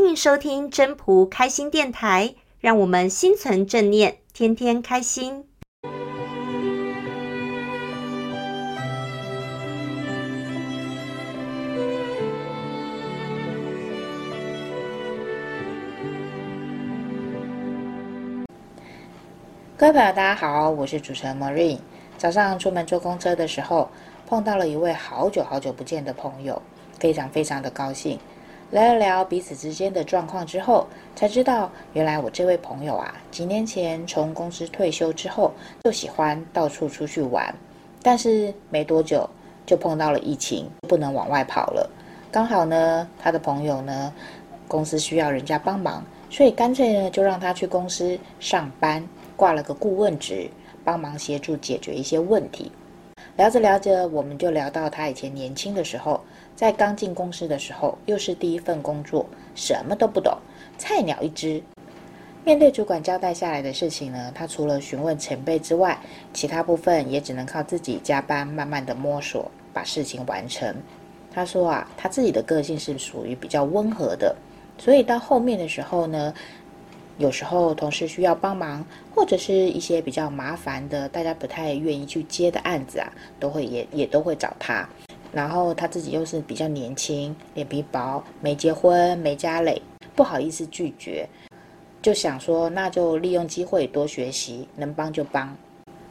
欢迎收听真朴开心电台，让我们心存正念，天天开心。各位朋友，大家好，我是主持人 Marine。早上出门坐公车的时候，碰到了一位好久好久不见的朋友，非常非常的高兴。聊了聊彼此之间的状况之后，才知道原来我这位朋友啊，几年前从公司退休之后，就喜欢到处出去玩，但是没多久就碰到了疫情，不能往外跑了。刚好呢，他的朋友呢，公司需要人家帮忙，所以干脆呢，就让他去公司上班。挂了个顾问职，帮忙协助解决一些问题。聊着聊着，我们就聊到他以前年轻的时候，在刚进公司的时候，又是第一份工作，什么都不懂，菜鸟一只。面对主管交代下来的事情呢，他除了询问前辈之外，其他部分也只能靠自己加班，慢慢的摸索，把事情完成。他说啊，他自己的个性是属于比较温和的，所以到后面的时候呢。有时候同事需要帮忙，或者是一些比较麻烦的，大家不太愿意去接的案子啊，都会也也都会找他。然后他自己又是比较年轻，脸皮薄，没结婚，没家累，不好意思拒绝，就想说那就利用机会多学习，能帮就帮。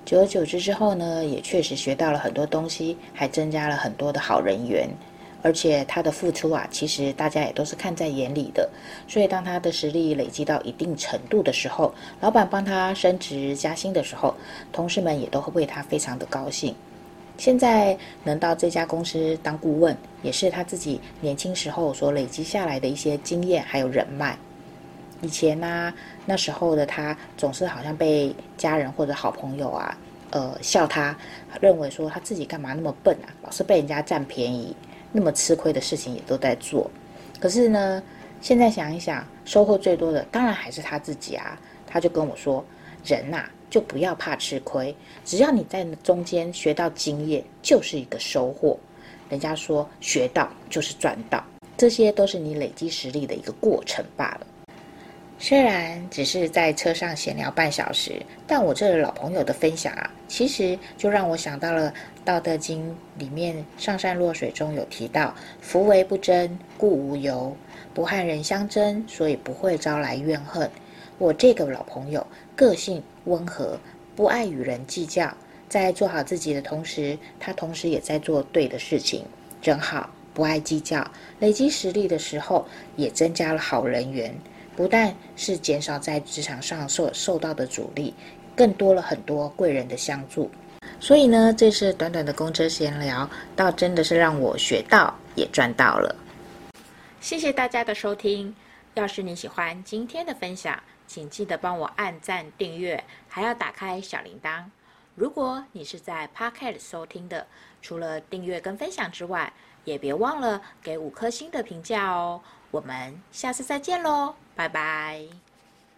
久而久之之后呢，也确实学到了很多东西，还增加了很多的好人缘。而且他的付出啊，其实大家也都是看在眼里的。所以当他的实力累积到一定程度的时候，老板帮他升职加薪的时候，同事们也都会为他非常的高兴。现在能到这家公司当顾问，也是他自己年轻时候所累积下来的一些经验还有人脉。以前呢、那时候的他总是好像被家人或者好朋友啊，呃，笑他，认为说他自己干嘛那么笨啊，老是被人家占便宜。那么吃亏的事情也都在做，可是呢，现在想一想，收获最多的当然还是他自己啊。他就跟我说：“人呐、就不要怕吃亏，只要你在中间学到经验，就是一个收获。人家说学到就是赚到，这些都是你累积实力的一个过程罢了。”虽然只是在车上闲聊半小时，但我这老朋友的分享啊，其实就让我想到了《道德经》里面“上善若水”中有提到“夫唯不争，故无尤；不和人相争，所以不会招来怨恨。”我这个老朋友个性温和，不爱与人计较，在做好自己的同时，他同时也在做对的事情，真好。不爱计较，累积实力的时候，也增加了好人缘。不但是减少在职场上受受到的阻力，更多了很多贵人的相助。所以呢，这次短短的公车闲聊，倒真的是让我学到也赚到了。谢谢大家的收听。要是你喜欢今天的分享，请记得帮我按赞、订阅，还要打开小铃铛。如果你是在 Pocket 收听的，除了订阅跟分享之外，也别忘了给五颗星的评价哦。我们下次再见喽。拜拜。